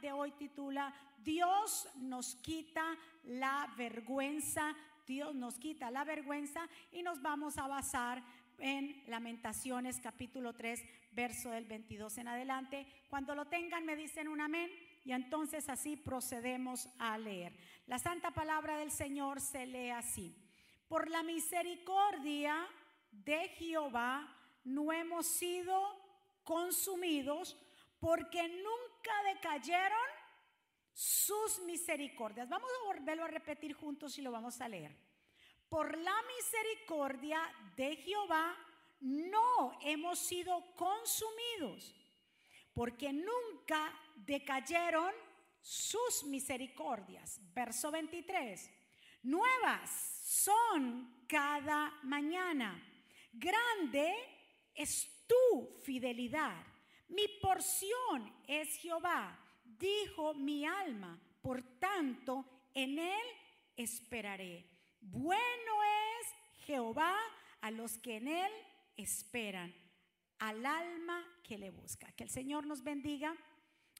de hoy titula Dios nos quita la vergüenza. Dios nos quita la vergüenza y nos vamos a basar en Lamentaciones capítulo 3, verso del 22 en adelante. Cuando lo tengan me dicen un amén y entonces así procedemos a leer. La santa palabra del Señor se lee así. Por la misericordia de Jehová no hemos sido consumidos porque nunca decayeron sus misericordias. Vamos a volverlo a repetir juntos y lo vamos a leer. Por la misericordia de Jehová no hemos sido consumidos, porque nunca decayeron sus misericordias. Verso 23. Nuevas son cada mañana. Grande es tu fidelidad. Mi porción es Jehová, dijo mi alma. Por tanto, en él esperaré. Bueno es Jehová a los que en él esperan, al alma que le busca. Que el Señor nos bendiga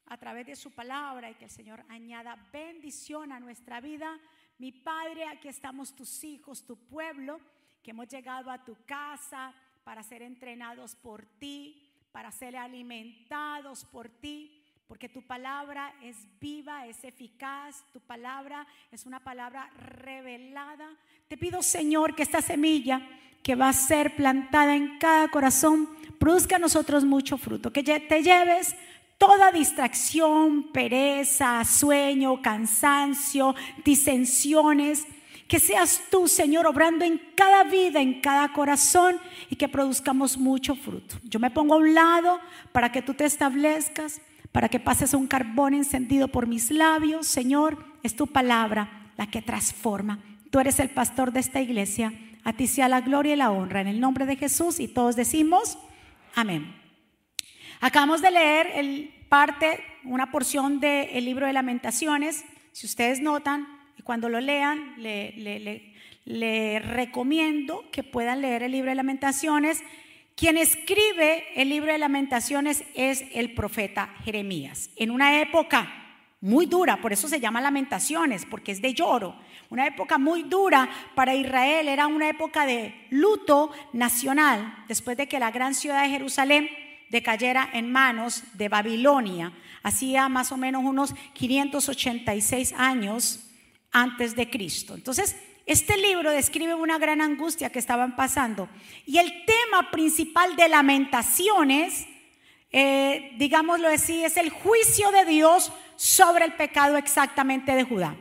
a través de su palabra y que el Señor añada bendición a nuestra vida. Mi Padre, aquí estamos tus hijos, tu pueblo, que hemos llegado a tu casa para ser entrenados por ti, para ser alimentados por ti, porque tu palabra es viva, es eficaz, tu palabra es una palabra revelada. Te pido, Señor, que esta semilla que va a ser plantada en cada corazón produzca a nosotros mucho fruto, que te lleves toda distracción, pereza, sueño, cansancio, disensiones, que seas tú, Señor, obrando en cada vida, en cada corazón y que produzcamos mucho fruto. Yo me pongo a un lado para que tú te establezcas, para que pases un carbón encendido por mis labios. Señor, es tu palabra la que transforma. Tú eres el pastor de esta iglesia. A ti sea la gloria y la honra. En el nombre de Jesús y todos decimos amén. Acabamos de leer el parte, una porción del libro de lamentaciones. Si ustedes notan, cuando lo lean, le, recomiendo que puedan leer el libro de lamentaciones. Quien escribe el libro de lamentaciones es el profeta Jeremías. En una época muy dura, por eso se llama lamentaciones, porque es de lloro. Una época muy dura para Israel, era una época de luto nacional, después de que la gran ciudad de Jerusalén decayera en manos de Babilonia. Hacía más o menos unos 586 años antes de Cristo. Entonces, este libro describe una gran angustia que estaban pasando. Y el tema principal de lamentaciones, eh, digámoslo así, es el juicio de Dios sobre el pecado exactamente de Judá.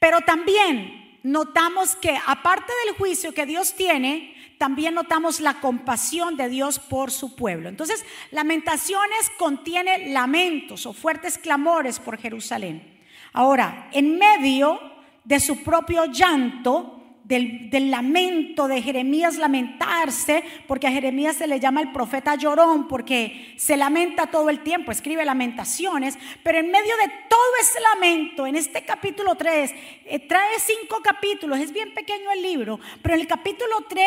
Pero también notamos que aparte del juicio que Dios tiene, también notamos la compasión de Dios por su pueblo. Entonces, lamentaciones contiene lamentos o fuertes clamores por Jerusalén. Ahora, en medio de su propio llanto, del, lamento de Jeremías lamentarse, porque a Jeremías se le llama el profeta llorón, porque se lamenta todo el tiempo, escribe lamentaciones, pero en medio de todo ese lamento, en este capítulo 3, eh, trae cinco capítulos, es bien pequeño el libro, pero en el capítulo 3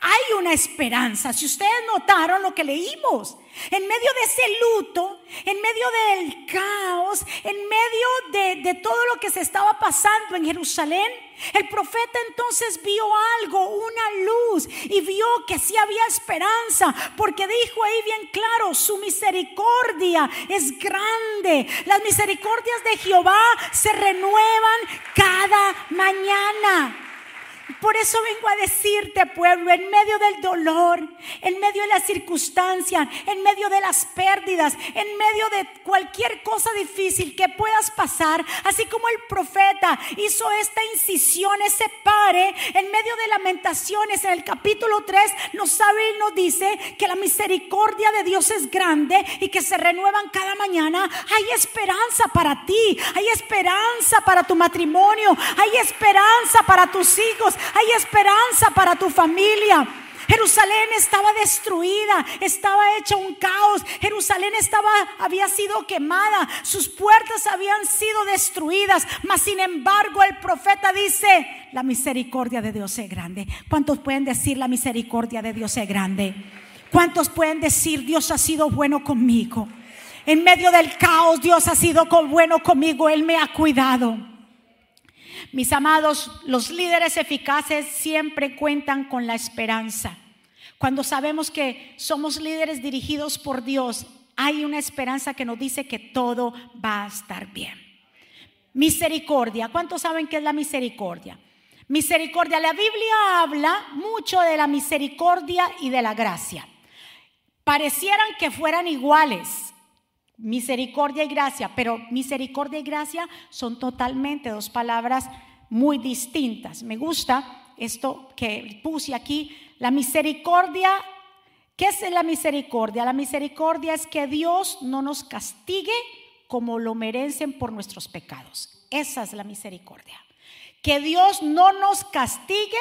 hay una esperanza. Si ustedes notaron lo que leímos, en medio de ese luto, en medio del caos, en medio de, todo lo que se estaba pasando en Jerusalén, el profeta entonces vio algo, una luz, y vio que sí había esperanza, porque dijo ahí bien claro, su misericordia es grande. Las misericordias de Jehová se renuevan cada mañana. Por eso vengo a decirte, pueblo, en medio del dolor, en medio de las circunstancias, en medio de las pérdidas, en medio de cualquier cosa difícil que puedas pasar, así como el profeta hizo esta incisión, ese pare, en medio de lamentaciones, en el capítulo 3, nos sabe y nos dice que la misericordia de Dios es grande y que se renuevan cada mañana. Hay esperanza para ti, hay esperanza para tu matrimonio, hay esperanza para tus hijos hay esperanza para tu familia. Jerusalén estaba destruida, estaba hecha un caos. Jerusalén estaba había sido quemada, sus puertas habían sido destruidas, mas sin embargo el profeta dice, la misericordia de Dios es grande. ¿Cuántos pueden decir la misericordia de Dios es grande? ¿Cuántos pueden decir Dios ha sido bueno conmigo? En medio del caos, Dios ha sido bueno conmigo, Él me ha cuidado. Mis amados, los líderes eficaces siempre cuentan con la esperanza. Cuando sabemos que somos líderes dirigidos por Dios, hay una esperanza que nos dice que todo va a estar bien. Misericordia. ¿Cuántos saben qué es la misericordia? Misericordia. La Biblia habla mucho de la misericordia y de la gracia. Parecieran que fueran iguales, misericordia y gracia, pero misericordia y gracia son totalmente dos palabras muy distintas. Me gusta esto que puse aquí. La misericordia, ¿qué es la misericordia? La misericordia es que Dios no nos castigue como lo merecen por nuestros pecados. Esa es la misericordia. Que Dios no nos castigue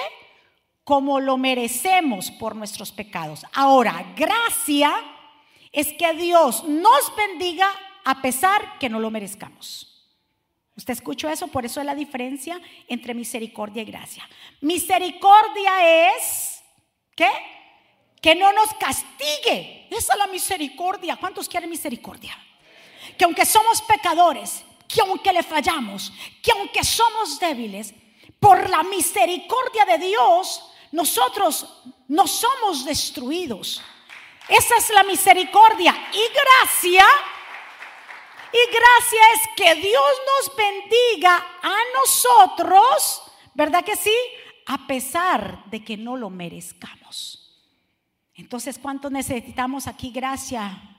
como lo merecemos por nuestros pecados. Ahora, gracia es que Dios nos bendiga a pesar que no lo merezcamos. ¿Usted escuchó eso? Por eso es la diferencia entre misericordia y gracia. Misericordia es, ¿qué? Que no nos castigue. Esa es la misericordia. ¿Cuántos quieren misericordia? Que aunque somos pecadores, que aunque le fallamos, que aunque somos débiles, por la misericordia de Dios, nosotros no somos destruidos. Esa es la misericordia. Y gracia, y gracia es que Dios nos bendiga a nosotros, ¿verdad que sí? A pesar de que no lo merezcamos. Entonces, ¿cuánto necesitamos aquí gracia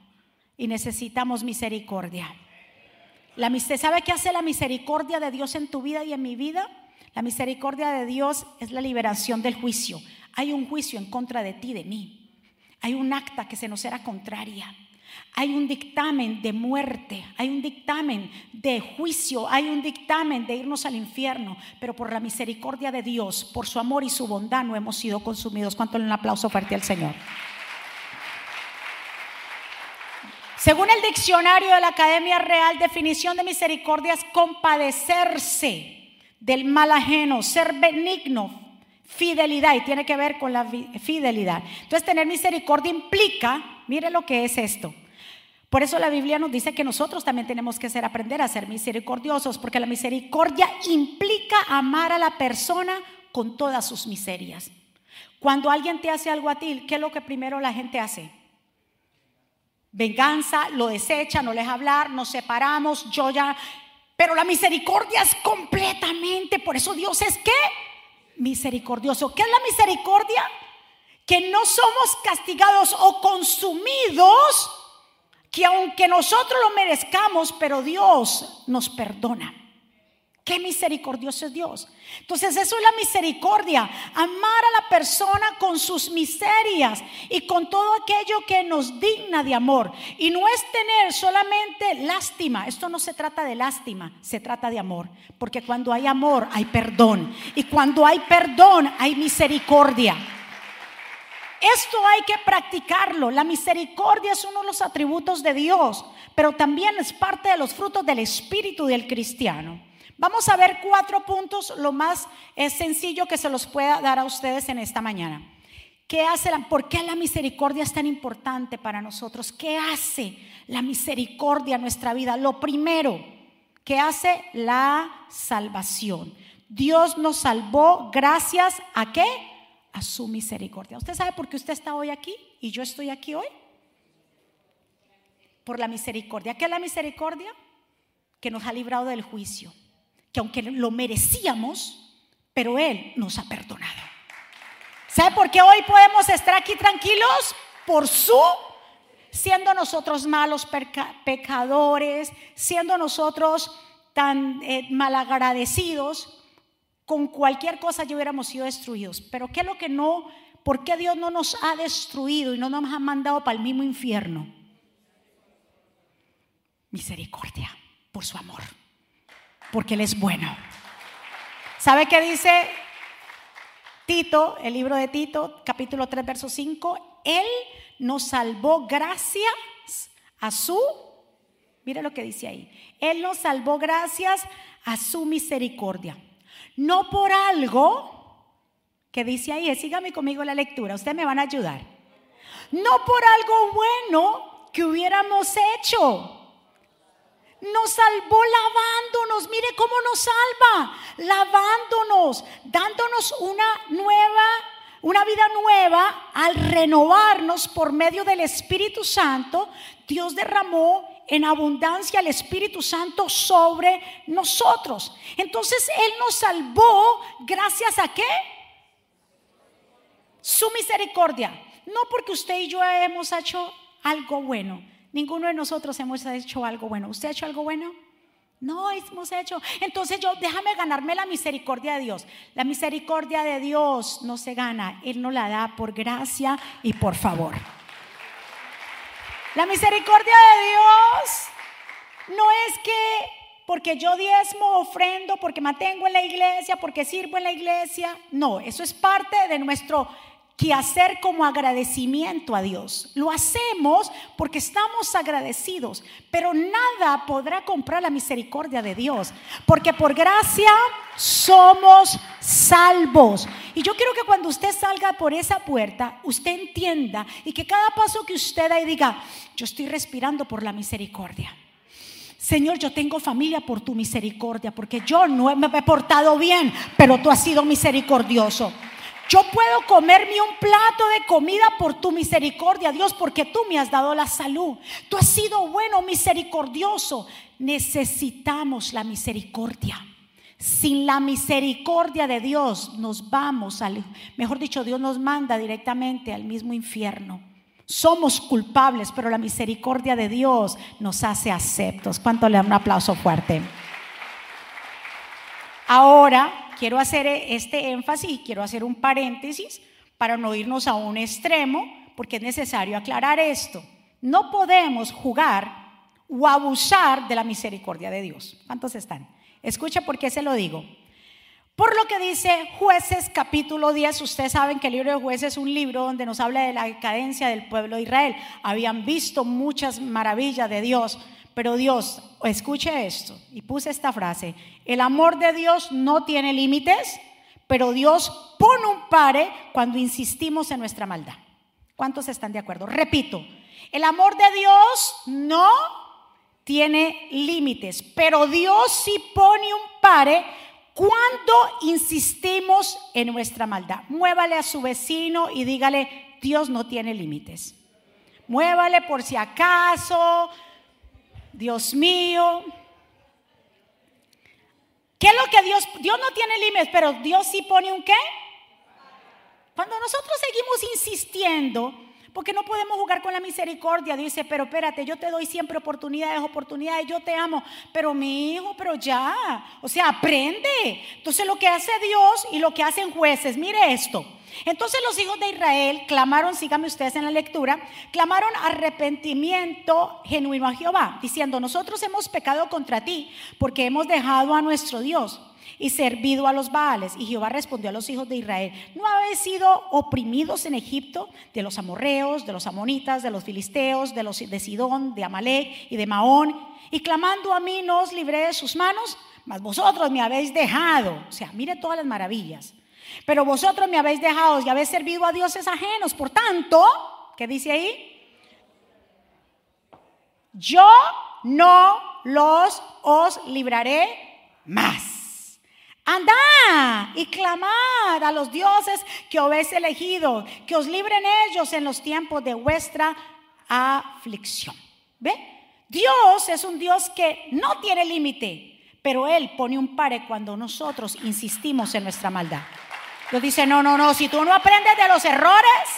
y necesitamos misericordia? La, ¿Sabe qué hace la misericordia de Dios en tu vida y en mi vida? La misericordia de Dios es la liberación del juicio. Hay un juicio en contra de ti, de mí. Hay un acta que se nos era contraria. Hay un dictamen de muerte, hay un dictamen de juicio, hay un dictamen de irnos al infierno, pero por la misericordia de Dios, por su amor y su bondad no hemos sido consumidos. ¿Cuánto un aplauso fuerte al Señor? Según el diccionario de la Academia Real, definición de misericordia es compadecerse del mal ajeno, ser benigno, fidelidad, y tiene que ver con la fidelidad. Entonces, tener misericordia implica, mire lo que es esto. Por eso la Biblia nos dice que nosotros también tenemos que ser aprender a ser misericordiosos, porque la misericordia implica amar a la persona con todas sus miserias. Cuando alguien te hace algo a ti, ¿qué es lo que primero la gente hace? Venganza, lo desecha, no les hablar, nos separamos, yo ya pero la misericordia es completamente, por eso Dios es qué? Misericordioso. ¿Qué es la misericordia? Que no somos castigados o consumidos, que aunque nosotros lo merezcamos, pero Dios nos perdona. Qué misericordioso es Dios. Entonces eso es la misericordia, amar a la persona con sus miserias y con todo aquello que nos digna de amor. Y no es tener solamente lástima, esto no se trata de lástima, se trata de amor. Porque cuando hay amor hay perdón y cuando hay perdón hay misericordia. Esto hay que practicarlo. La misericordia es uno de los atributos de Dios, pero también es parte de los frutos del espíritu del cristiano. Vamos a ver cuatro puntos, lo más eh, sencillo que se los pueda dar a ustedes en esta mañana. ¿Qué hace la, ¿Por qué la misericordia es tan importante para nosotros? ¿Qué hace la misericordia en nuestra vida? Lo primero, ¿qué hace la salvación? Dios nos salvó gracias a qué? A su misericordia. ¿Usted sabe por qué usted está hoy aquí y yo estoy aquí hoy? Por la misericordia. ¿Qué es la misericordia? Que nos ha librado del juicio que aunque lo merecíamos, pero Él nos ha perdonado. ¿Sabe por qué hoy podemos estar aquí tranquilos? Por su, siendo nosotros malos pecadores, siendo nosotros tan eh, malagradecidos, con cualquier cosa ya hubiéramos sido destruidos. Pero ¿qué es lo que no, por qué Dios no nos ha destruido y no nos ha mandado para el mismo infierno? Misericordia, por su amor porque Él es bueno. ¿Sabe qué dice Tito, el libro de Tito, capítulo 3, verso 5? Él nos salvó gracias a su, mire lo que dice ahí, Él nos salvó gracias a su misericordia. No por algo que dice ahí, sígame conmigo la lectura, ustedes me van a ayudar. No por algo bueno que hubiéramos hecho? Nos salvó lavándonos. Mire cómo nos salva. Lavándonos, dándonos una nueva, una vida nueva al renovarnos por medio del Espíritu Santo. Dios derramó en abundancia el Espíritu Santo sobre nosotros. Entonces Él nos salvó gracias a qué? Su misericordia. No porque usted y yo hemos hecho algo bueno. Ninguno de nosotros hemos hecho algo bueno. ¿Usted ha hecho algo bueno? No hemos hecho. Entonces yo, déjame ganarme la misericordia de Dios. La misericordia de Dios no se gana. Él no la da por gracia y por favor. La misericordia de Dios no es que porque yo diezmo, ofrendo, porque mantengo en la iglesia, porque sirvo en la iglesia. No, eso es parte de nuestro que hacer como agradecimiento a Dios. Lo hacemos porque estamos agradecidos, pero nada podrá comprar la misericordia de Dios, porque por gracia somos salvos. Y yo quiero que cuando usted salga por esa puerta, usted entienda y que cada paso que usted da y diga, yo estoy respirando por la misericordia. Señor, yo tengo familia por tu misericordia, porque yo no me he portado bien, pero tú has sido misericordioso. Yo puedo comerme un plato de comida por tu misericordia, Dios, porque tú me has dado la salud. Tú has sido bueno, misericordioso. Necesitamos la misericordia. Sin la misericordia de Dios nos vamos al, mejor dicho, Dios nos manda directamente al mismo infierno. Somos culpables, pero la misericordia de Dios nos hace aceptos. ¿Cuánto le dan un aplauso fuerte? Ahora quiero hacer este énfasis y quiero hacer un paréntesis para no irnos a un extremo, porque es necesario aclarar esto. No podemos jugar o abusar de la misericordia de Dios. ¿Cuántos están? Escucha por qué se lo digo. Por lo que dice jueces capítulo 10, ustedes saben que el libro de jueces es un libro donde nos habla de la decadencia del pueblo de Israel. Habían visto muchas maravillas de Dios, pero Dios, escuche esto, y puse esta frase, el amor de Dios no tiene límites, pero Dios pone un pare cuando insistimos en nuestra maldad. ¿Cuántos están de acuerdo? Repito, el amor de Dios no tiene límites, pero Dios sí pone un pare cuando insistimos en nuestra maldad. Muévale a su vecino y dígale, Dios no tiene límites. Muévale por si acaso, Dios mío. ¿Qué es lo que Dios, Dios no tiene límites, pero Dios sí pone un qué? Cuando nosotros seguimos insistiendo, porque no podemos jugar con la misericordia, dice, pero espérate, yo te doy siempre oportunidades, oportunidades, yo te amo, pero mi hijo, pero ya, o sea, aprende. Entonces lo que hace Dios y lo que hacen jueces, mire esto, entonces los hijos de Israel clamaron, síganme ustedes en la lectura, clamaron arrepentimiento genuino a Jehová, diciendo, nosotros hemos pecado contra ti porque hemos dejado a nuestro Dios y servido a los Baales. Y Jehová respondió a los hijos de Israel, ¿no habéis sido oprimidos en Egipto de los amorreos, de los amonitas, de los filisteos, de los de Sidón, de Amalek y de Maón? Y clamando a mí no os libré de sus manos, mas vosotros me habéis dejado. O sea, mire todas las maravillas pero vosotros me habéis dejado y habéis servido a dioses ajenos. Por tanto, ¿qué dice ahí? Yo no los os libraré más. Andad y clamad a los dioses que habéis elegido, que os libren ellos en los tiempos de vuestra aflicción. ¿Ve? Dios es un Dios que no tiene límite, pero Él pone un pare cuando nosotros insistimos en nuestra maldad. Dios dice, no, no, no, si tú no aprendes de los errores,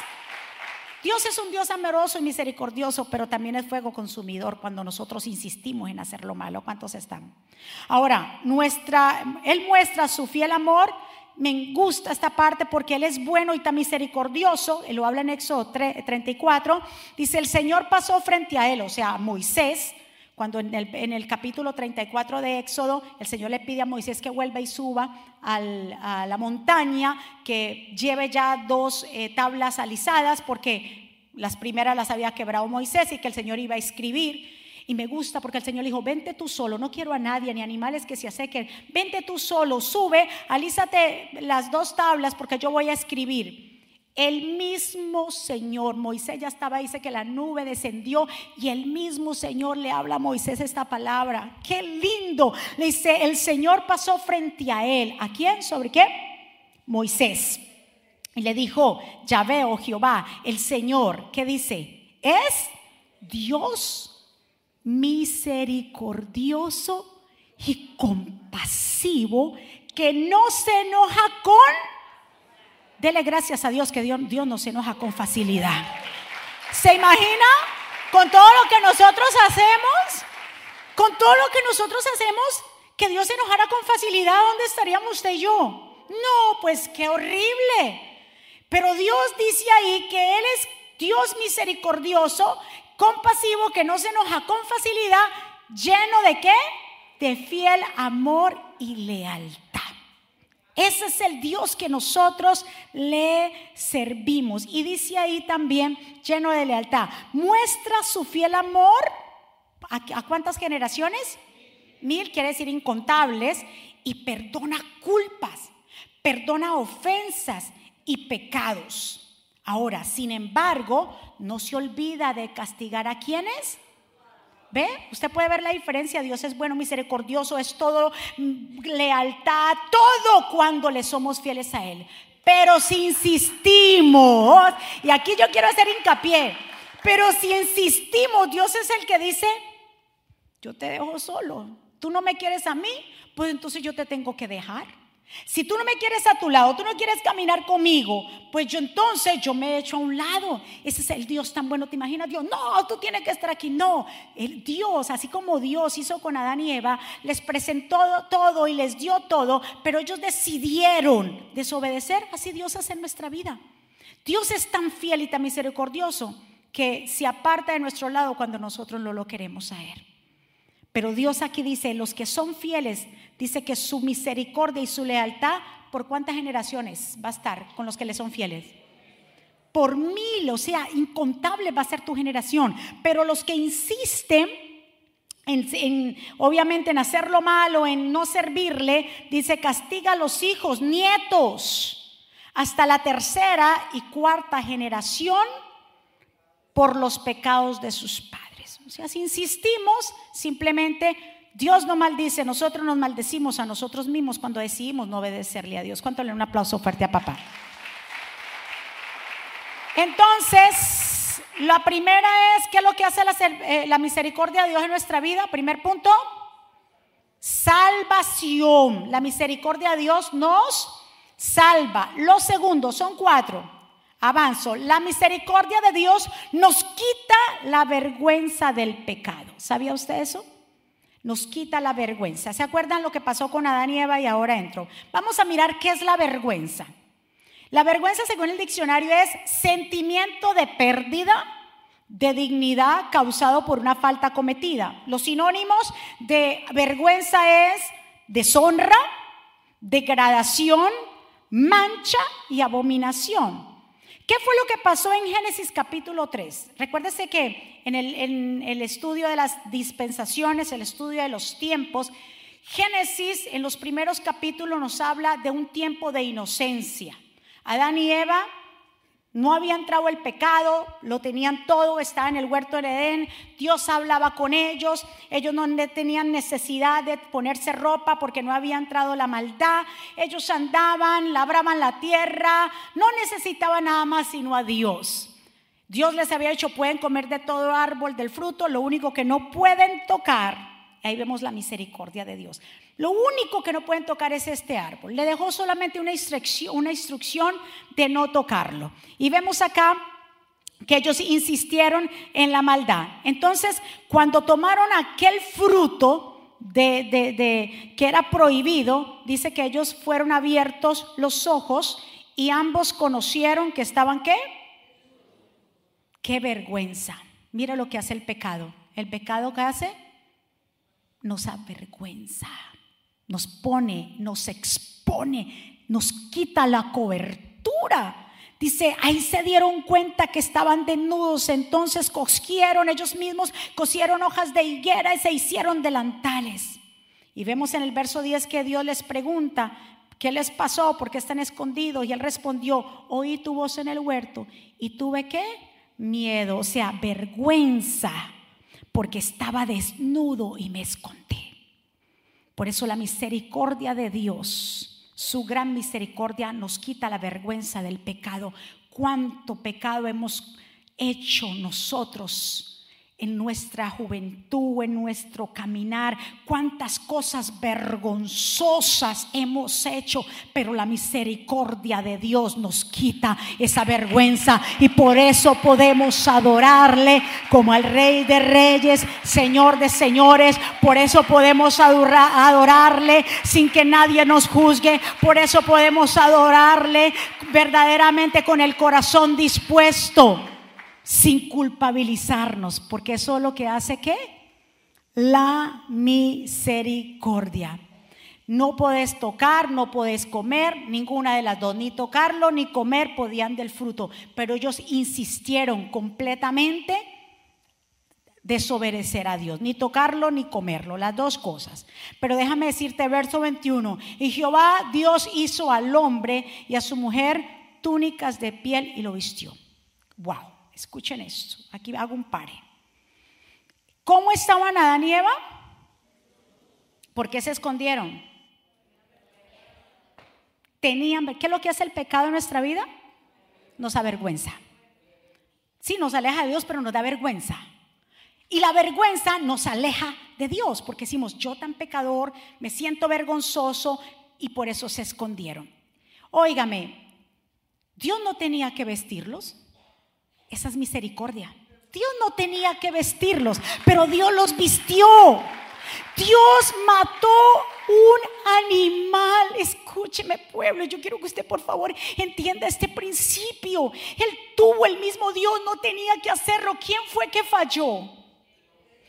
Dios es un Dios amoroso y misericordioso, pero también es fuego consumidor cuando nosotros insistimos en hacer lo malo. ¿Cuántos están? Ahora, nuestra, Él muestra su fiel amor. Me gusta esta parte porque Él es bueno y tan misericordioso. Él lo habla en Éxodo 34. Dice, el Señor pasó frente a Él, o sea, Moisés, cuando en el, capítulo 34 de Éxodo el Señor le pide a Moisés que vuelva y suba a la montaña, que lleve ya dos eh, tablas alisadas, porque las primeras las había quebrado Moisés y que el Señor iba a escribir. Y me gusta porque el Señor le dijo, vente tú solo, no quiero a nadie, ni animales que se acerquen, vente tú solo, sube, alízate las dos tablas porque yo voy a escribir. El mismo Señor, Moisés ya estaba, dice que la nube descendió y el mismo Señor le habla a Moisés esta palabra. Qué lindo. Le dice, el Señor pasó frente a él. ¿A quién? ¿Sobre qué? Moisés. Y le dijo, ya veo Jehová, el Señor, ¿qué dice? Es Dios misericordioso y compasivo que no se enoja con Dele gracias a Dios que Dios, Dios no se enoja con facilidad. ¿Se imagina? Con todo lo que nosotros hacemos, con todo lo que nosotros hacemos, que Dios se enojara con facilidad, ¿dónde estaríamos usted y yo? No, pues qué horrible. Pero Dios dice ahí que Él es Dios misericordioso, compasivo, que no se enoja con facilidad, lleno de qué? De fiel amor y lealtad. Ese es el Dios que nosotros le servimos. Y dice ahí también, lleno de lealtad, muestra su fiel amor. ¿A, cuántas generaciones? Mil quiere decir incontables. Y perdona culpas, perdona ofensas y pecados. Ahora, sin embargo, no se olvida de castigar a quienes Usted puede ver la diferencia. Dios es bueno, misericordioso, es todo mm, lealtad, todo cuando le somos fieles a Él. Pero si insistimos, y aquí yo quiero hacer hincapié, pero si insistimos, Dios es el que dice, yo te dejo solo. Tú no me quieres a mí, pues entonces yo te tengo que dejar. Si tú no me quieres a tu lado, tú no quieres caminar conmigo, pues yo entonces yo me echo a un lado. Ese es el Dios tan bueno. ¿Te imaginas Dios? No, tú tienes que estar aquí. No, el Dios, así como Dios hizo con Adán y Eva, les presentó todo y les dio todo, pero ellos decidieron desobedecer. Así Dios hace en nuestra vida. Dios es tan fiel y tan misericordioso que se aparta de nuestro lado cuando nosotros no lo queremos a Él. Pero Dios aquí dice, los que son fieles, dice que su misericordia y su lealtad, ¿por cuántas generaciones va a estar con los que le son fieles? Por mil, o sea, incontable va a ser tu generación. Pero los que insisten en, obviamente en hacer lo malo, en no servirle, dice, castiga a los hijos, nietos, hasta la tercera y cuarta generación por los pecados de sus padres. O sea, si insistimos, simplemente Dios no maldice, nosotros nos maldecimos a nosotros mismos cuando decidimos no obedecerle a Dios. ¿Cuánto le un aplauso fuerte a papá? Entonces, la primera es, ¿qué es lo que hace la, eh, la misericordia de Dios en nuestra vida? Primer punto, salvación. La misericordia de Dios nos salva. Los segundos son cuatro. Avanzo. La misericordia de Dios nos quita la vergüenza del pecado. ¿Sabía usted eso? Nos quita la vergüenza. ¿Se acuerdan lo que pasó con Adán y Eva y ahora entro? Vamos a mirar qué es la vergüenza. La vergüenza, según el diccionario, es sentimiento de pérdida de dignidad causado por una falta cometida. Los sinónimos de vergüenza es deshonra, degradación, mancha y abominación. ¿Qué fue lo que pasó en Génesis capítulo 3? Recuérdese que en el, estudio de las dispensaciones, el estudio de los tiempos, Génesis en los primeros capítulos nos habla de un tiempo de inocencia. Adán y Eva no había entrado el pecado, lo tenían todo, estaba en el huerto de Edén, Dios hablaba con ellos, ellos no tenían necesidad de ponerse ropa porque no había entrado la maldad, ellos andaban, labraban la tierra, no necesitaban nada más sino a Dios. Dios les había dicho, pueden comer de todo árbol del fruto, lo único que no pueden tocar, ahí vemos la misericordia de Dios. Lo único que no pueden tocar es este árbol. Le dejó solamente una instrucción, de no tocarlo. Y vemos acá que ellos insistieron en la maldad. Entonces, cuando tomaron aquel fruto que era prohibido, dice que ellos fueron abiertos los ojos y ambos conocieron que estaban qué? Qué vergüenza. Mira lo que hace el pecado. El pecado que hace nos avergüenza nos pone, nos expone, nos quita la cobertura. Dice, ahí se dieron cuenta que estaban desnudos, entonces cogieron ellos mismos, cosieron hojas de higuera y se hicieron delantales. Y vemos en el verso 10 que Dios les pregunta, ¿qué les pasó? ¿Por qué están escondidos? Y él respondió, oí tu voz en el huerto y tuve qué? Miedo, o sea, vergüenza, porque estaba desnudo y me escondí. Por eso la misericordia de Dios, su gran misericordia nos quita la vergüenza del pecado. ¿Cuánto pecado hemos hecho nosotros? En nuestra juventud, en nuestro caminar, cuántas cosas vergonzosas hemos hecho, pero la misericordia de Dios nos quita esa vergüenza y por eso podemos adorarle como al Rey de Reyes, Señor de Señores, por eso podemos adorarle sin que nadie nos juzgue, por eso podemos adorarle verdaderamente con el corazón dispuesto sin culpabilizarnos, porque eso es lo que hace que la misericordia. No podés tocar, no podés comer, ninguna de las dos, ni tocarlo ni comer podían del fruto, pero ellos insistieron completamente desobedecer a Dios, ni tocarlo ni comerlo, las dos cosas. Pero déjame decirte verso 21, y Jehová Dios hizo al hombre y a su mujer túnicas de piel y lo vistió. Wow. Escuchen esto, aquí hago un pare. ¿Cómo estaban Adán y Eva? ¿Por qué se escondieron? Tenían, ¿qué es lo que hace el pecado en nuestra vida? Nos avergüenza. Sí, nos aleja de Dios, pero nos da vergüenza. Y la vergüenza nos aleja de Dios, porque decimos, yo tan pecador, me siento vergonzoso y por eso se escondieron. Óigame, Dios no tenía que vestirlos. Esa es misericordia. Dios no tenía que vestirlos, pero Dios los vistió. Dios mató un animal. Escúcheme, pueblo, yo quiero que usted por favor entienda este principio. Él tuvo el mismo Dios, no tenía que hacerlo. ¿Quién fue que falló?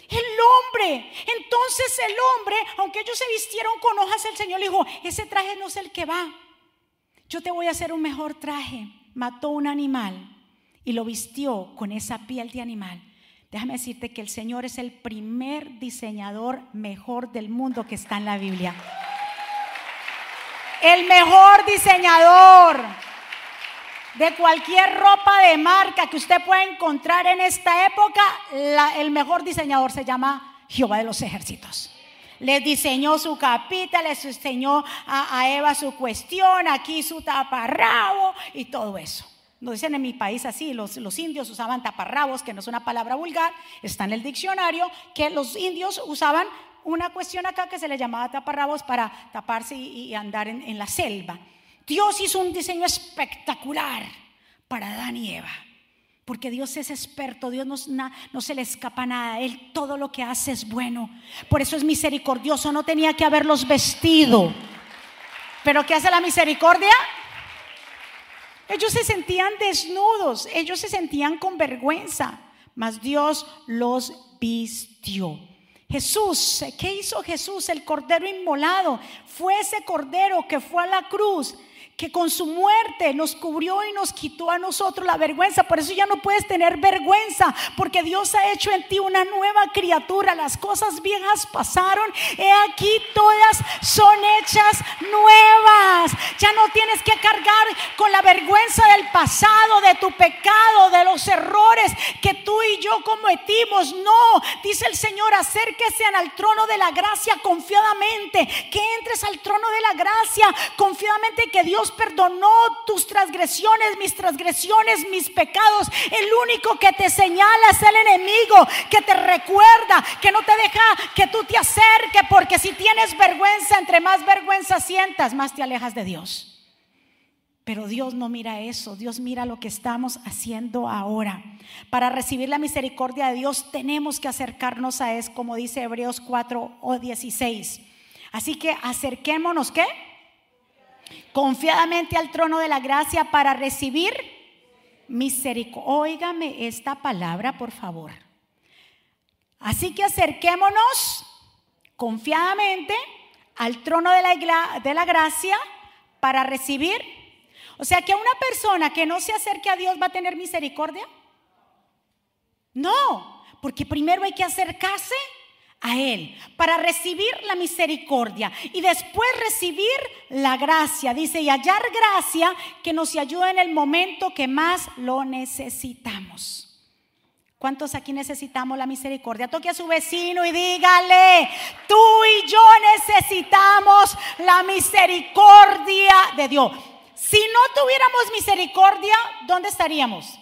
El hombre. Entonces el hombre, aunque ellos se vistieron con hojas, el Señor le dijo, ese traje no es el que va. Yo te voy a hacer un mejor traje. Mató un animal y lo vistió con esa piel de animal. Déjame decirte que el Señor es el primer diseñador mejor del mundo que está en la Biblia. El mejor diseñador de cualquier ropa de marca que usted pueda encontrar en esta época, el mejor diseñador se llama Jehová de los ejércitos. Le diseñó su capita, le diseñó a, a Eva su cuestión, aquí su taparrabo y todo eso. Nos dicen en mi país así, los, los, indios usaban taparrabos, que no es una palabra vulgar, está en el diccionario, que los indios usaban una cuestión acá que se le llamaba taparrabos para taparse y, andar en, la selva. Dios hizo un diseño espectacular para Adán y Eva, porque Dios es experto, Dios no, no se le escapa nada, Él todo lo que hace es bueno, por eso es misericordioso, no tenía que haberlos vestido. Pero ¿qué hace la misericordia? Ellos se sentían desnudos, ellos se sentían con vergüenza, mas Dios los vistió. Jesús, ¿qué hizo Jesús? El cordero inmolado. Fue ese cordero que fue a la cruz que con su muerte nos cubrió y nos quitó a nosotros la vergüenza. Por eso ya no puedes tener vergüenza, porque Dios ha hecho en ti una nueva criatura. Las cosas viejas pasaron, he aquí todas son hechas nuevas. Ya no tienes que cargar con la vergüenza del pasado, de tu pecado, de los errores que tú y yo cometimos. No, dice el Señor, acérquese al trono de la gracia confiadamente, que entres al trono de la gracia confiadamente que Perdonó tus transgresiones, mis transgresiones, mis pecados. El único que te señala es el enemigo, que te recuerda, que no te deja que tú te acerques, porque si tienes vergüenza, entre más vergüenza sientas, más te alejas de Dios. Pero Dios no mira eso, Dios mira lo que estamos haciendo ahora. Para recibir la misericordia de Dios tenemos que acercarnos a Él, como dice Hebreos 4 o 16. Así que acerquémonos, ¿qué? Confiadamente al trono de la gracia para recibir misericordia. Óigame esta palabra, por favor. Así que acerquémonos confiadamente al trono de la, de la gracia para recibir. O sea que una persona que no se acerque a Dios va a tener misericordia. No, porque primero hay que acercarse a Él para recibir la misericordia y después recibir la gracia. Dice, y hallar gracia que nos ayude en el momento que más lo necesitamos. ¿Cuántos aquí necesitamos la misericordia? Toque a su vecino y dígale, tú y yo necesitamos la misericordia de Dios. Si no tuviéramos misericordia, ¿dónde estaríamos?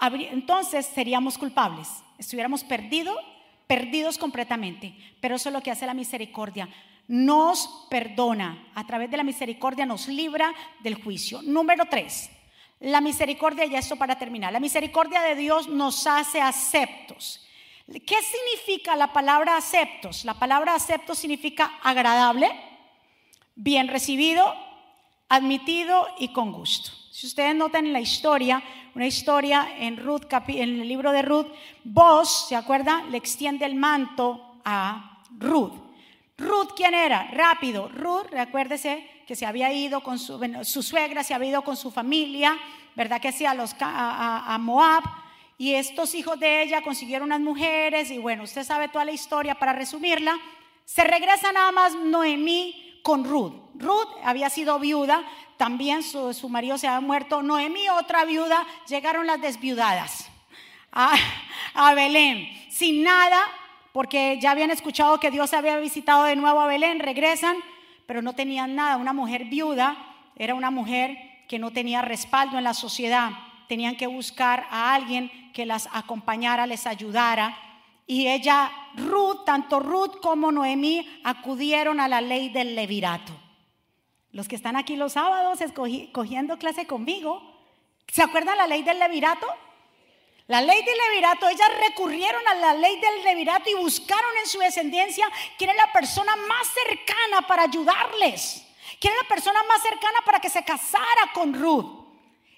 Entonces seríamos culpables, estuviéramos perdidos, perdidos completamente. Pero eso es lo que hace la misericordia. Nos perdona, a través de la misericordia nos libra del juicio. Número tres, la misericordia, y esto para terminar, la misericordia de Dios nos hace aceptos. ¿Qué significa la palabra aceptos? La palabra aceptos significa agradable, bien recibido, admitido y con gusto. Si ustedes notan en la historia, una historia en Ruth, en el libro de Ruth, vos, ¿se acuerda? Le extiende el manto a Ruth. Ruth, ¿quién era? Rápido. Ruth, recuérdese que se había ido con su, su suegra, se había ido con su familia, ¿verdad? Que hacía los, a, a Moab. Y estos hijos de ella consiguieron unas mujeres y bueno, usted sabe toda la historia para resumirla. Se regresa nada más Noemí con Ruth. Ruth había sido viuda, también su, su marido se había muerto. Noemí, otra viuda, llegaron las desviudadas a, a Belén, sin nada, porque ya habían escuchado que Dios había visitado de nuevo a Belén, regresan pero no tenían nada. Una mujer viuda era una mujer que no tenía respaldo en la sociedad. Tenían que buscar a alguien que las acompañara, les ayudara. Y ella, Ruth, tanto Ruth como Noemí acudieron a la ley del levirato. Los que están aquí los sábados cogiendo clase conmigo, ¿se acuerdan la ley del levirato? La ley del levirato, ellas recurrieron a la ley del levirato y buscaron en su descendencia quién es la persona más cercana para ayudarles. ¿Quién es la persona más cercana para que se casara con Ruth?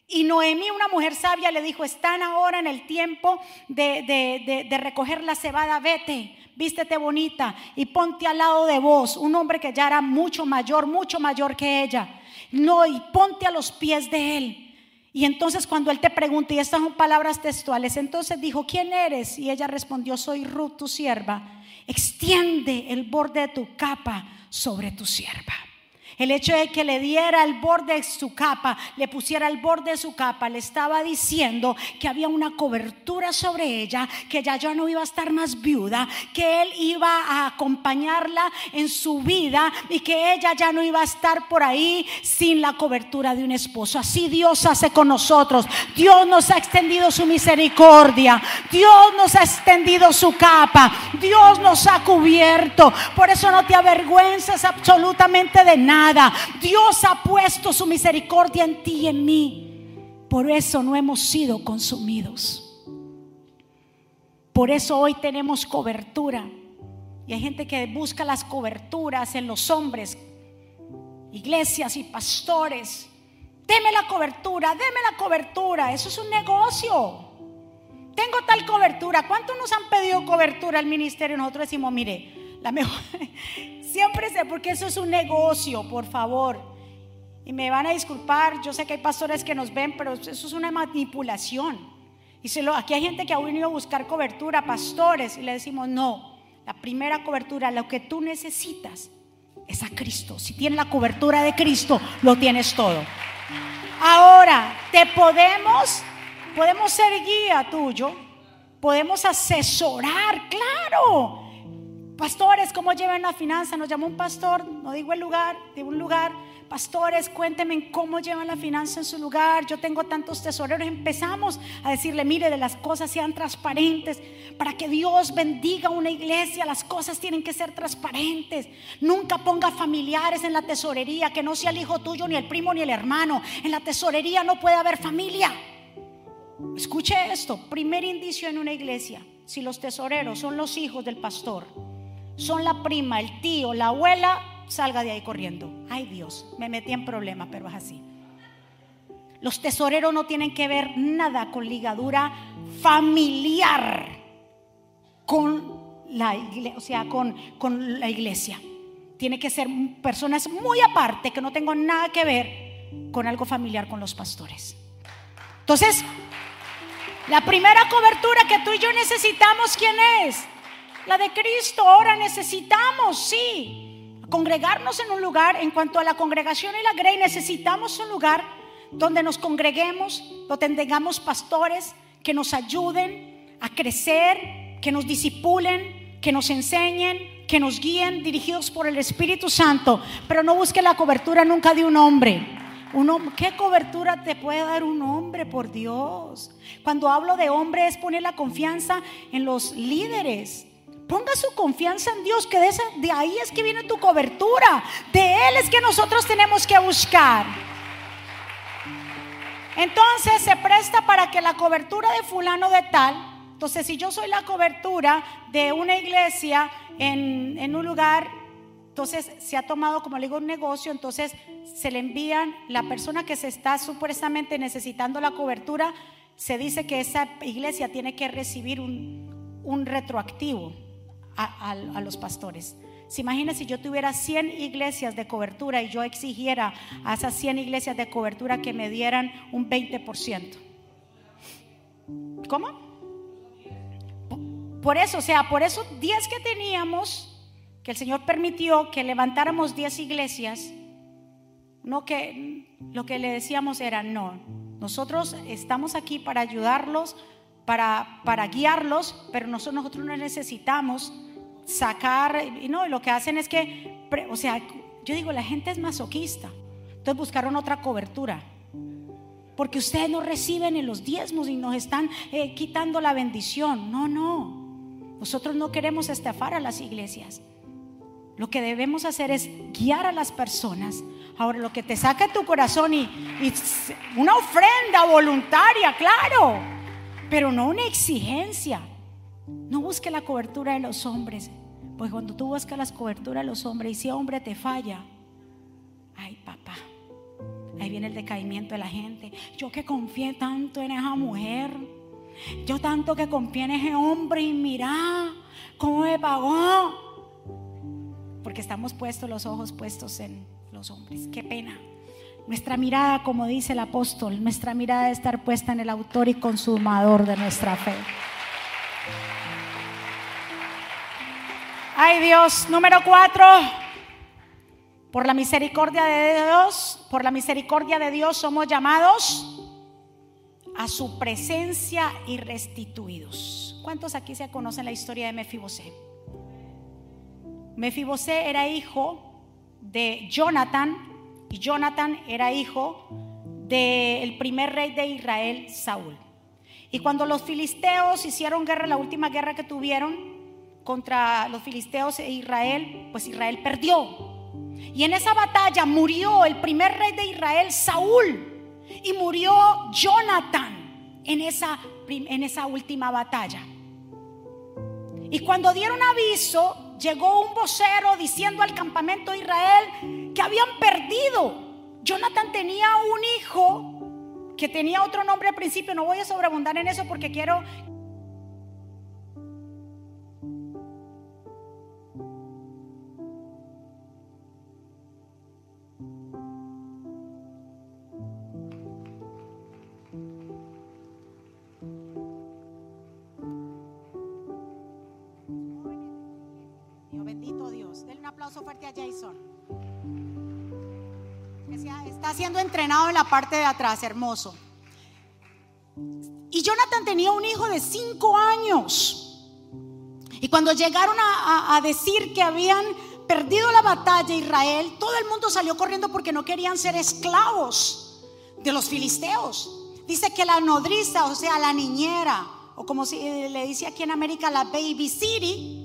Y Noemí, una mujer sabia, le dijo, están ahora en el tiempo de, de, recoger la cebada, vete, vístete bonita y ponte al lado de vos, un hombre que ya era mucho mayor, mucho mayor que ella. No, y ponte a los pies de él. Y entonces cuando él te pregunta, y estas son palabras textuales, entonces dijo, ¿quién eres? Y ella respondió, soy Ruth, tu sierva. Extiende el borde de tu capa sobre tu sierva. El hecho de que le diera el borde de su capa, le pusiera el borde de su capa, le estaba diciendo que había una cobertura sobre ella, que ya no iba a estar más viuda, que él iba a acompañarla en su vida y que ella ya no iba a estar por ahí sin la cobertura de un esposo. Así Dios hace con nosotros. Dios nos ha extendido su misericordia. Dios nos ha extendido su capa. Dios nos ha cubierto. Por eso no te avergüences absolutamente de nada. Dios ha puesto su misericordia en ti y en mí. Por eso no hemos sido consumidos. Por eso hoy tenemos cobertura. Y hay gente que busca las coberturas en los hombres, iglesias y pastores. Deme la cobertura, deme la cobertura. Eso es un negocio. Tengo tal cobertura. ¿Cuántos nos han pedido cobertura al ministerio? Nosotros decimos, mire, la mejor, Siempre sé, porque eso es un negocio, por favor. Y me van a disculpar, yo sé que hay pastores que nos ven, pero eso es una manipulación. Y lo, aquí hay gente que ha venido a buscar cobertura, pastores, y le decimos, no, la primera cobertura, lo que tú necesitas es a Cristo. Si tienes la cobertura de Cristo, lo tienes todo. Ahora, te podemos, podemos ser guía tuyo, podemos asesorar, claro. Pastores, ¿cómo llevan la finanza? Nos llamó un pastor, no digo el lugar, digo un lugar. Pastores, cuéntenme cómo llevan la finanza en su lugar. Yo tengo tantos tesoreros. Empezamos a decirle, mire, de las cosas sean transparentes. Para que Dios bendiga una iglesia, las cosas tienen que ser transparentes. Nunca ponga familiares en la tesorería, que no sea el hijo tuyo, ni el primo, ni el hermano. En la tesorería no puede haber familia. Escuche esto, primer indicio en una iglesia, si los tesoreros son los hijos del pastor son la prima, el tío, la abuela, salga de ahí corriendo. Ay Dios, me metí en problemas, pero es así. Los tesoreros no tienen que ver nada con ligadura familiar con la iglesia, o sea, con, la iglesia. Tiene que ser personas muy aparte que no tengan nada que ver con algo familiar con los pastores. Entonces, La primera cobertura que tú y yo necesitamos, ¿quién es? La de Cristo. Ahora necesitamos, sí, congregarnos en un lugar. En cuanto a la congregación y la grey, necesitamos un lugar donde nos congreguemos, donde tengamos pastores que nos ayuden a crecer, que nos disipulen, que nos enseñen, que nos guíen dirigidos por el Espíritu Santo, pero no busque la cobertura nunca de un hombre. ¿Qué cobertura te puede dar un hombre, por Dios? Cuando hablo de hombre es poner la confianza en los líderes. Ponga su confianza en Dios, que de, ahí es que viene tu cobertura. De Él es que nosotros tenemos que buscar. Entonces se presta para que la cobertura de fulano de tal, entonces si yo soy la cobertura de una iglesia en, un lugar, entonces se ha tomado, como le digo, un negocio, entonces se le envían la persona que se está supuestamente necesitando la cobertura, se dice que esa iglesia tiene que recibir un, retroactivo a, los pastores. Si imagina si yo tuviera 100 iglesias de cobertura y yo exigiera a esas 100 iglesias de cobertura que me dieran un 20%. ¿Cómo? Por eso, o sea, por eso 10 que teníamos, que el Señor permitió que levantáramos 10 iglesias, no que lo que le decíamos era, no, nosotros estamos aquí para ayudarlos, para, para guiarlos, pero nosotros, nosotros no necesitamos sacar, y no, lo que hacen es que, o sea, yo digo, la gente es masoquista, entonces buscaron otra cobertura. Porque ustedes no reciben en los diezmos y nos están eh, quitando la bendición. No, no. Nosotros no queremos estafar a las iglesias. Lo que debemos hacer es guiar a las personas. Ahora, lo que te saca tu corazón y, y una ofrenda voluntaria, claro, pero no una exigencia. No busque la cobertura de los hombres. Pues cuando tú buscas las coberturas de los hombres y si hombre te falla, ay papá, ahí viene el decaimiento de la gente. Yo que confié tanto en esa mujer, yo tanto que confié en ese hombre y mira cómo me pagó. Porque estamos puestos los ojos puestos en los hombres. Qué pena. Nuestra mirada, como dice el apóstol, nuestra mirada debe estar puesta en el autor y consumador de nuestra fe. Ay Dios, número cuatro. Por la misericordia de Dios, por la misericordia de Dios somos llamados a su presencia y restituidos. ¿Cuántos aquí se conocen la historia de Mefibosé? Mefibosé era hijo de Jonathan y Jonathan era hijo del primer rey de Israel, Saúl. Y cuando los filisteos hicieron guerra, la última guerra que tuvieron, contra los filisteos e Israel, pues Israel perdió. Y en esa batalla murió el primer rey de Israel, Saúl, y murió Jonathan en esa, en esa última batalla. Y cuando dieron aviso, llegó un vocero diciendo al campamento de Israel que habían perdido. Jonathan tenía un hijo que tenía otro nombre al principio. No voy a sobreabundar en eso porque quiero fuerte a Jason. está siendo entrenado en la parte de atrás, hermoso. Y Jonathan tenía un hijo de cinco años. Y cuando llegaron a, decir que habían perdido la batalla Israel, todo el mundo salió corriendo porque no querían ser esclavos de los filisteos. Dice que la nodriza, o sea, la niñera, o como se le dice aquí en América, la baby city,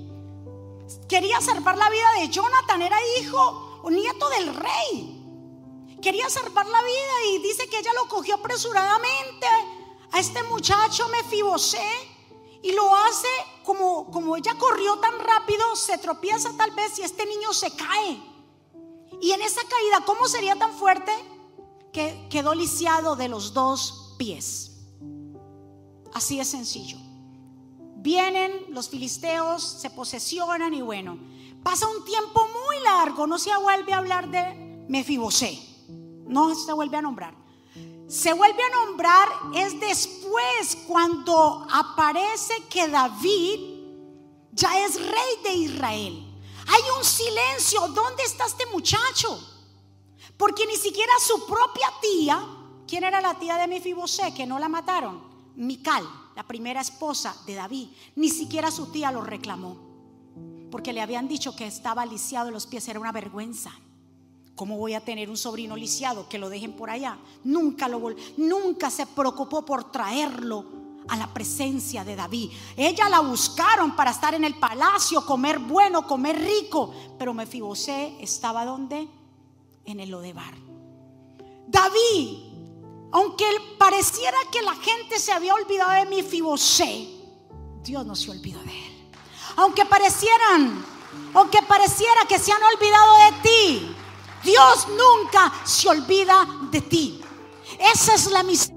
Quería salvar la vida de Jonathan, era hijo o nieto del rey. Quería salvar la vida y dice que ella lo cogió apresuradamente a este muchacho Mefibosé y lo hace como, como ella corrió tan rápido, se tropieza tal vez y este niño se cae. Y en esa caída, ¿cómo sería tan fuerte? Que quedó lisiado de los dos pies. Así de sencillo. Vienen los filisteos, se posesionan y bueno, pasa un tiempo muy largo, no se vuelve a hablar de Mefibosé, no se vuelve a nombrar. se vuelve a nombrar es después cuando aparece que David ya es rey de Israel. Hay un silencio. ¿Dónde está este muchacho? Porque ni siquiera su propia tía, ¿quién era la tía de Mefibosé que no la mataron? Mical, la primera esposa de David. Ni siquiera su tía lo reclamó. Porque le habían dicho que estaba lisiado en los pies, era una vergüenza. ¿Cómo voy a tener un sobrino lisiado que lo dejen por allá? Nunca lo nunca se preocupó por traerlo a la presencia de David. Ella la buscaron para estar en el palacio, comer bueno, comer rico, pero Mefibosé estaba donde? En el Lodebar. David, aunque pareciera que la gente se había olvidado de Mefibosé, Dios no se olvidó de él. Aunque parecieran, aunque pareciera que se han olvidado de ti, Dios nunca se olvida de ti. Esa es la misión.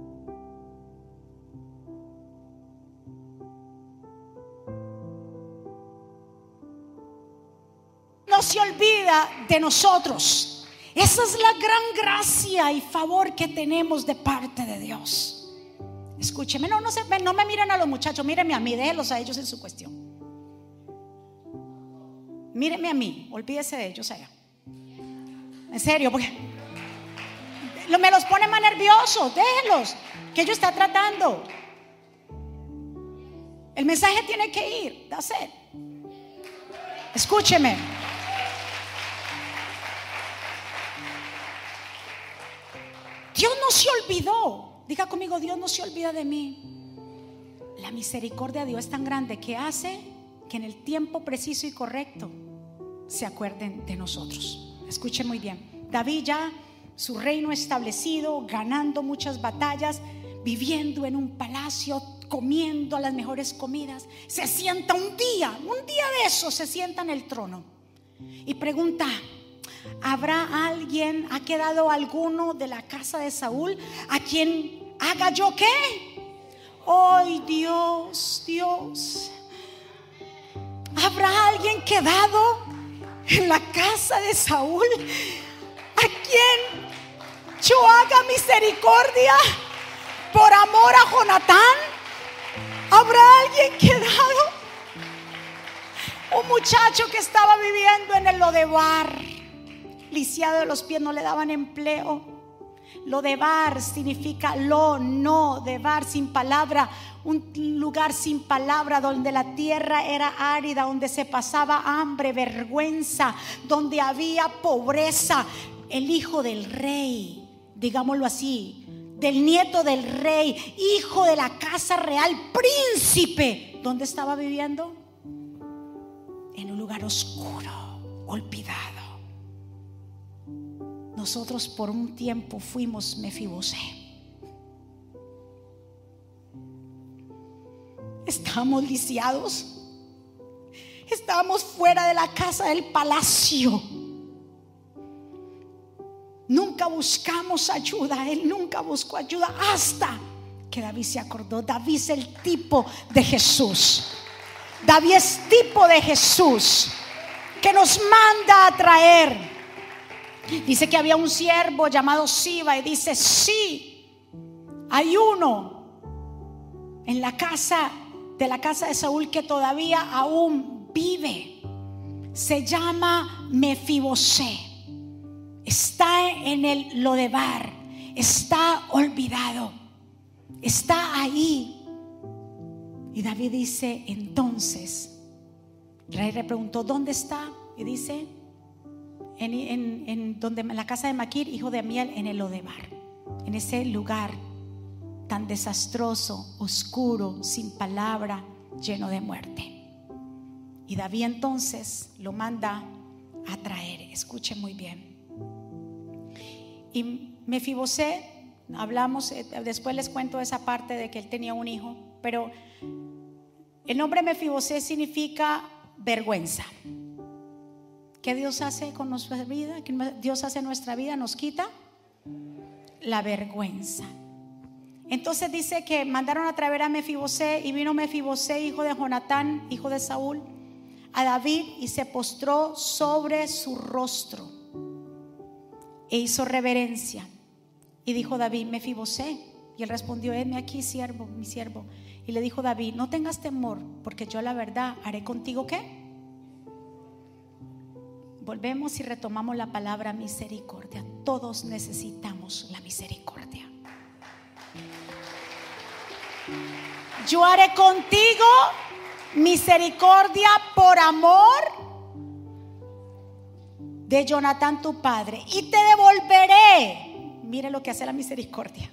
No se olvida de nosotros. Esa es la gran gracia y favor que tenemos de parte de Dios. Escúcheme, no, no, se, no me miren a los muchachos, mírenme a mí, déjenlos a ellos en su cuestión. Mírenme a mí, olvídese de ellos allá. En serio, porque me los pone más nerviosos. Déjenlos, que ellos está tratando. El mensaje tiene que ir. That's Escúcheme. Dios no se olvidó. Diga conmigo, Dios no se olvida de mí. La misericordia de Dios es tan grande que hace que en el tiempo preciso y correcto se acuerden de nosotros. Escuche muy bien. David ya su reino establecido, ganando muchas batallas, viviendo en un palacio, comiendo las mejores comidas, se sienta un día, un día de eso, se sienta en el trono y pregunta, ¿habrá alguien, ha quedado alguno de la casa de Saúl a quien haga yo qué? Hoy Dios, Dios, ¿habrá alguien quedado en la casa de Saúl, a quien yo haga misericordia por amor a Jonatán, ¿habrá alguien quedado? Un muchacho que estaba viviendo en el Lodebar, lisiado de los pies, no le daban empleo. Lodebar significa lo, no, debar sin palabra, un lugar sin palabra donde la tierra era árida, donde se pasaba hambre, vergüenza, donde había pobreza. El hijo del rey, digámoslo así, del nieto del rey, hijo de la casa real, príncipe, ¿dónde estaba viviendo? En un lugar oscuro, olvidado. Nosotros por un tiempo fuimos Mefibosé. Estábamos lisiados. Estábamos fuera de la casa del palacio. Nunca buscamos ayuda. Él nunca buscó ayuda hasta que David se acordó. David es el tipo de Jesús. David es tipo de Jesús que nos manda a traer. Dice que había un siervo llamado Siba y dice, sí, hay uno en la casa de la casa de Saúl que todavía aún vive. Se llama Mefibosé. Está en el Lodebar. Está olvidado. Está ahí. Y David dice, entonces, rey le preguntó, ¿dónde está? Y dice, en, donde, la casa de Maquir, hijo de Miel, en el Lodebar. En ese lugar tan desastroso, oscuro, sin palabra, lleno de muerte. Y David entonces lo manda a traer. Escuche muy bien. Y Mefibosé, hablamos, eh, después les cuento esa parte de que él tenía un hijo, pero el nombre Mefibosé significa vergüenza. ¿Qué Dios hace con nuestra vida? ¿Qué Dios hace en nuestra vida? Nos quita la vergüenza. Entonces dice que mandaron a traer a Mefibosé y vino Mefibosé, hijo de Jonatán, hijo de Saúl, a David y se postró sobre su rostro e hizo reverencia. Y dijo David, Mefibosé. Y él respondió, Edme aquí, siervo, mi siervo. Y le dijo David, no tengas temor, porque yo la verdad haré contigo qué. Volvemos y retomamos la palabra misericordia. Todos necesitamos la misericordia. Yo haré contigo misericordia por amor de Jonathan tu padre y te devolveré. Mire lo que hace la misericordia.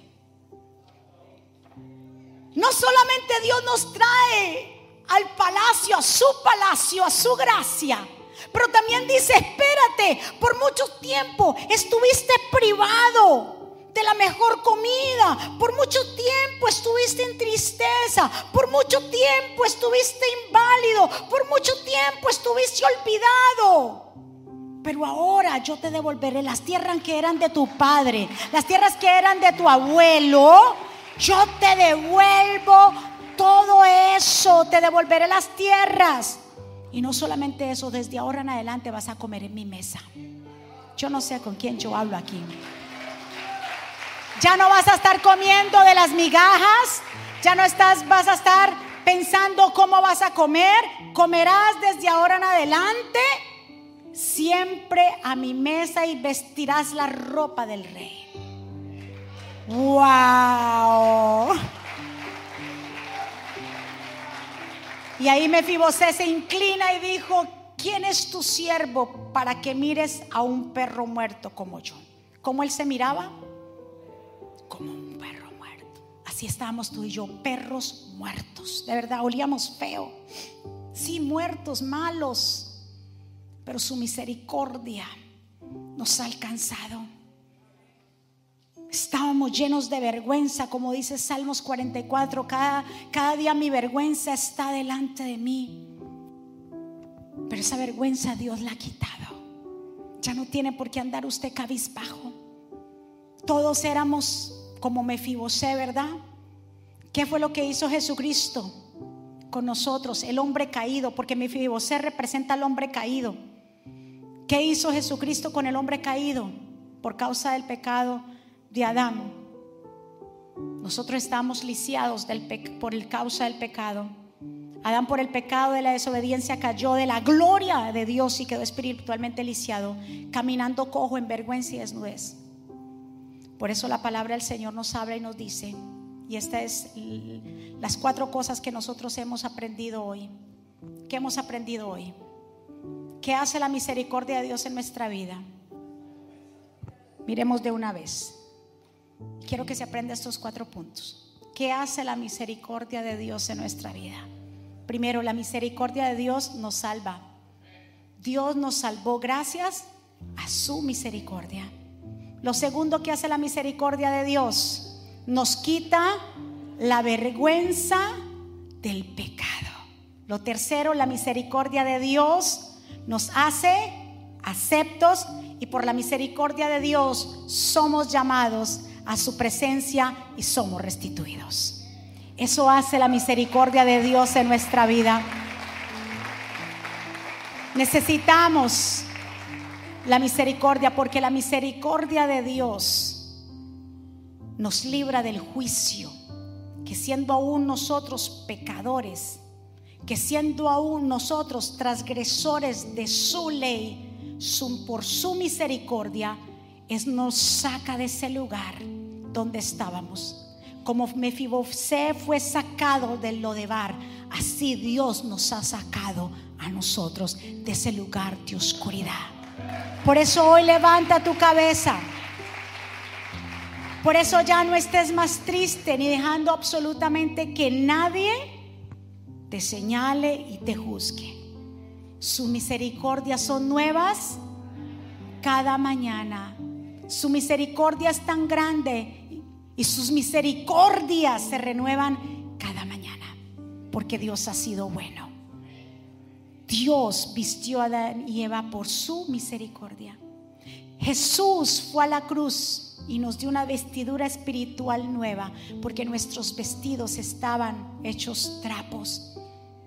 No solamente Dios nos trae al palacio, a su palacio, a su gracia, pero también dice, espérate, por mucho tiempo estuviste privado de la mejor comida. Por mucho tiempo estuviste en tristeza. Por mucho tiempo estuviste inválido. Por mucho tiempo estuviste olvidado. Pero ahora yo te devolveré las tierras que eran de tu padre, las tierras que eran de tu abuelo. Yo te devuelvo todo eso. Te devolveré las tierras. Y no solamente eso, desde ahora en adelante vas a comer en mi mesa. Yo no sé con quién yo hablo aquí. Ya no vas a estar comiendo de las migajas, ya no estás, vas a estar pensando cómo vas a comer. Comerás desde ahora en adelante siempre a mi mesa y vestirás la ropa del rey. Wow. Y ahí Mefibosé se inclina y dijo, ¿quién es tu siervo para que mires a un perro muerto como yo? ¿Cómo él se miraba? como un perro muerto. Así estábamos tú y yo, perros muertos. De verdad, olíamos feo. Sí, muertos, malos. Pero su misericordia nos ha alcanzado. Estábamos llenos de vergüenza, como dice Salmos 44, cada, cada día mi vergüenza está delante de mí. Pero esa vergüenza Dios la ha quitado. Ya no tiene por qué andar usted cabizbajo. Todos éramos como Mefibosé, ¿verdad? ¿Qué fue lo que hizo Jesucristo con nosotros? El hombre caído, porque Mefibosé representa al hombre caído. ¿Qué hizo Jesucristo con el hombre caído? Por causa del pecado de Adán. Nosotros estamos lisiados del por el causa del pecado. Adán por el pecado de la desobediencia cayó de la gloria de Dios y quedó espiritualmente lisiado, caminando cojo en vergüenza y desnudez. Por eso la palabra del Señor nos habla y nos dice, y estas es las cuatro cosas que nosotros hemos aprendido hoy. ¿Qué hemos aprendido hoy? ¿Qué hace la misericordia de Dios en nuestra vida? Miremos de una vez. Quiero que se aprenda estos cuatro puntos. ¿Qué hace la misericordia de Dios en nuestra vida? Primero, la misericordia de Dios nos salva. Dios nos salvó gracias a su misericordia. Lo segundo que hace la misericordia de Dios, nos quita la vergüenza del pecado. Lo tercero, la misericordia de Dios nos hace aceptos y por la misericordia de Dios somos llamados a su presencia y somos restituidos. Eso hace la misericordia de Dios en nuestra vida. Necesitamos la misericordia, porque la misericordia de Dios nos libra del juicio, que siendo aún nosotros pecadores, que siendo aún nosotros transgresores de su ley, por su misericordia, es nos saca de ese lugar donde estábamos. Como Mefibosé fue sacado del Lodebar, así Dios nos ha sacado a nosotros de ese lugar de oscuridad. Por eso hoy levanta tu cabeza. Por eso ya no estés más triste ni dejando absolutamente que nadie te señale y te juzgue. Sus misericordias son nuevas cada mañana. Su misericordia es tan grande y sus misericordias se renuevan cada mañana. Porque Dios ha sido bueno. Dios vistió a Adán y Eva por su misericordia. Jesús fue a la cruz y nos dio una vestidura espiritual nueva, porque nuestros vestidos estaban hechos trapos.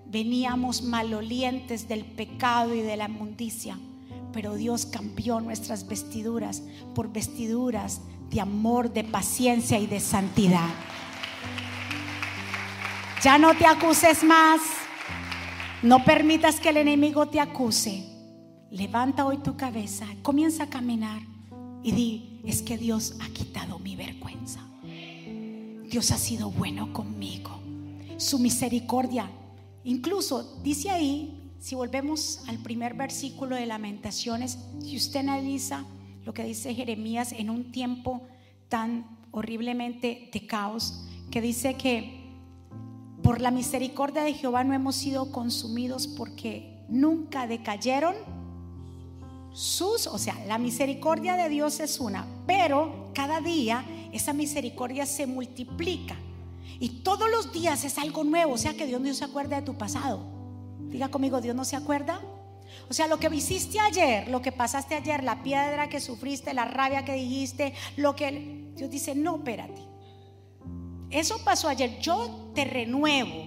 Veníamos malolientes del pecado y de la inmundicia, pero Dios cambió nuestras vestiduras por vestiduras de amor, de paciencia y de santidad. Ya no te acuses más. No permitas que el enemigo te acuse. Levanta hoy tu cabeza, comienza a caminar y di, es que Dios ha quitado mi vergüenza. Dios ha sido bueno conmigo. Su misericordia. Incluso dice ahí, si volvemos al primer versículo de lamentaciones, si usted analiza lo que dice Jeremías en un tiempo tan horriblemente de caos, que dice que por la misericordia de Jehová no hemos sido consumidos porque nunca decayeron sus, o sea, la misericordia de Dios es una, pero cada día esa misericordia se multiplica. Y todos los días es algo nuevo, o sea que Dios no se acuerda de tu pasado. Diga conmigo, Dios no se acuerda. O sea, lo que hiciste ayer, lo que pasaste ayer, la piedra que sufriste, la rabia que dijiste, lo que Dios dice, no, espérate. Eso pasó ayer, yo te renuevo.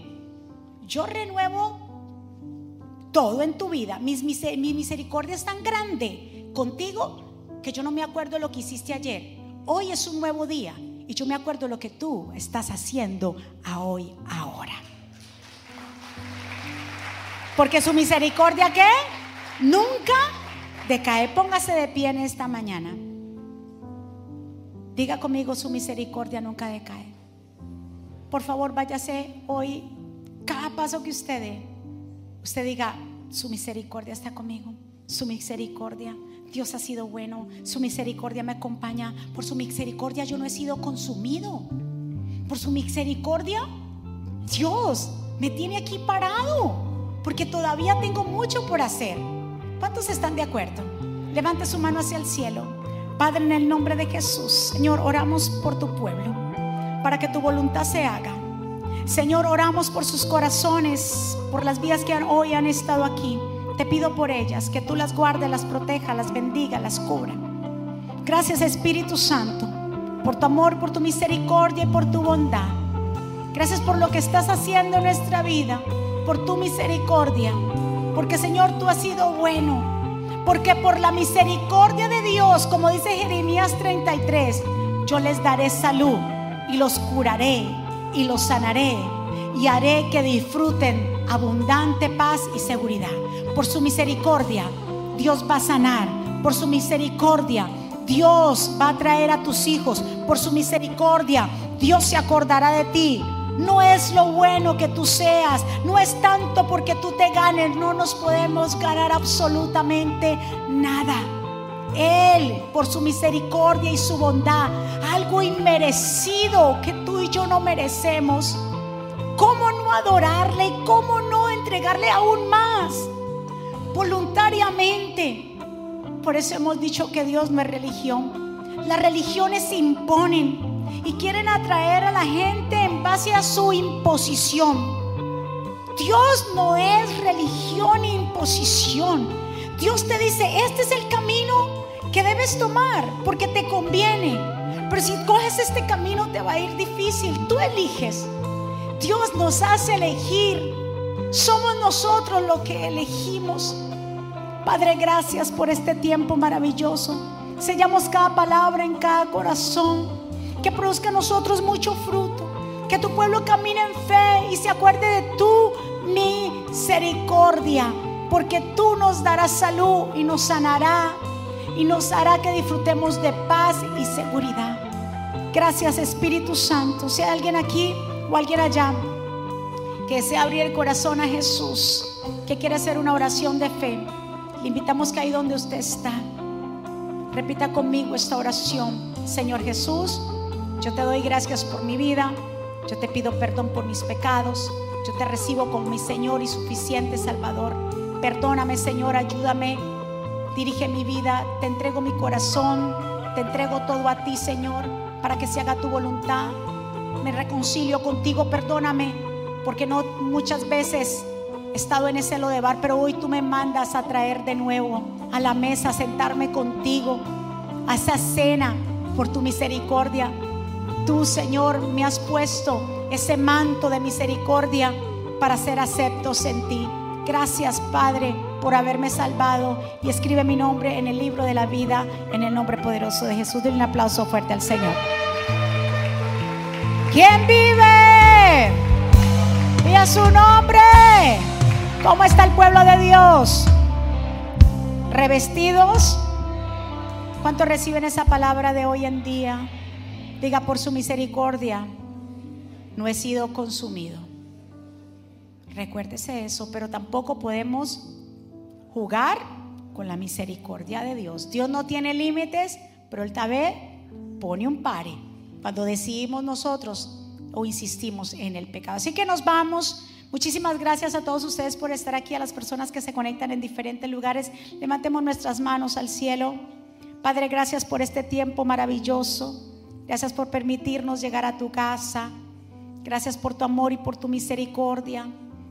Yo renuevo todo en tu vida. Mi, misericordia es tan grande contigo que yo no me acuerdo lo que hiciste ayer. Hoy es un nuevo día y yo me acuerdo lo que tú estás haciendo a hoy, ahora. Porque su misericordia que nunca decae. Póngase de pie en esta mañana. Diga conmigo, su misericordia nunca decae. Por favor, váyase hoy, cada paso que usted dé, usted diga, su misericordia está conmigo, su misericordia. Dios ha sido bueno, su misericordia me acompaña, por su misericordia yo no he sido consumido, por su misericordia Dios me tiene aquí parado, porque todavía tengo mucho por hacer. ¿Cuántos están de acuerdo? Levante su mano hacia el cielo. Padre, en el nombre de Jesús, Señor, oramos por tu pueblo, para que tu voluntad se haga Señor, oramos por sus corazones, por las vidas que hoy han estado aquí. Te pido por ellas, que tú las guardes, las proteja, las bendiga, las cubra. Gracias Espíritu Santo, por tu amor, por tu misericordia y por tu bondad. Gracias por lo que estás haciendo en nuestra vida, por tu misericordia. Porque Señor, tú has sido bueno. Porque por la misericordia de Dios, como dice Jeremías 33, yo les daré salud y los curaré y los sanaré y haré que disfruten abundante paz y seguridad. Por su misericordia, Dios va a sanar. Por su misericordia, Dios va a traer a tus hijos. Por su misericordia, Dios se acordará de ti. No es lo bueno que tú seas, no es tanto porque tú te ganes, no nos podemos ganar absolutamente nada. Él, por su misericordia y su bondad, algo inmerecido que tú y yo no merecemos. ¿Cómo no adorarle y cómo no entregarle aún más? Voluntariamente. Por eso hemos dicho que Dios no es religión. Las religiones imponen y quieren atraer a la gente en base a su imposición. Dios no es religión e imposición. Dios te dice, este es el camino que debes tomar porque te conviene. Pero si coges este camino te va a ir difícil. Tú eliges. Dios nos hace elegir. Somos nosotros los que elegimos. Padre, gracias por este tiempo maravilloso. Sellamos cada palabra en cada corazón. Que produzca en nosotros mucho fruto. Que tu pueblo camine en fe y se acuerde de tu misericordia. Porque tú nos darás salud y nos sanará y nos hará que disfrutemos de paz y seguridad. Gracias Espíritu Santo. Si hay alguien aquí o alguien allá que desea abrir el corazón a Jesús, que quiere hacer una oración de fe, le invitamos que ahí donde usted está, repita conmigo esta oración. Señor Jesús, yo te doy gracias por mi vida, yo te pido perdón por mis pecados, yo te recibo como mi Señor y suficiente Salvador. Perdóname Señor, ayúdame Dirige mi vida, te entrego mi corazón, te entrego todo a ti, Señor, para que se haga tu voluntad. Me reconcilio contigo, perdóname, porque no muchas veces he estado en ese bar, pero hoy tú me mandas a traer de nuevo a la mesa, a sentarme contigo, a esa cena por tu misericordia. Tú, Señor, me has puesto ese manto de misericordia para ser aceptos en ti. Gracias, Padre por haberme salvado y escribe mi nombre en el libro de la vida en el nombre poderoso de Jesús. Denle un aplauso fuerte al Señor. ¿Quién vive? Y a su nombre. ¿Cómo está el pueblo de Dios? Revestidos. ¿Cuántos reciben esa palabra de hoy en día? Diga por su misericordia, no he sido consumido. Recuérdese eso, pero tampoco podemos jugar con la misericordia de Dios. Dios no tiene límites, pero Él vez pone un pare cuando decidimos nosotros o insistimos en el pecado. Así que nos vamos. Muchísimas gracias a todos ustedes por estar aquí, a las personas que se conectan en diferentes lugares. Levantemos nuestras manos al cielo. Padre, gracias por este tiempo maravilloso. Gracias por permitirnos llegar a tu casa. Gracias por tu amor y por tu misericordia.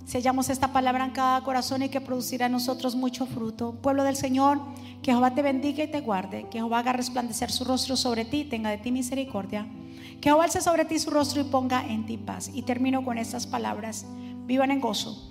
Sellamos esta palabra en cada corazón y que producirá en nosotros mucho fruto. Pueblo del Señor, que Jehová te bendiga y te guarde. Que Jehová haga resplandecer su rostro sobre ti, tenga de ti misericordia. Que Jehová alce sobre ti su rostro y ponga en ti paz. Y termino con estas palabras. Vivan en gozo,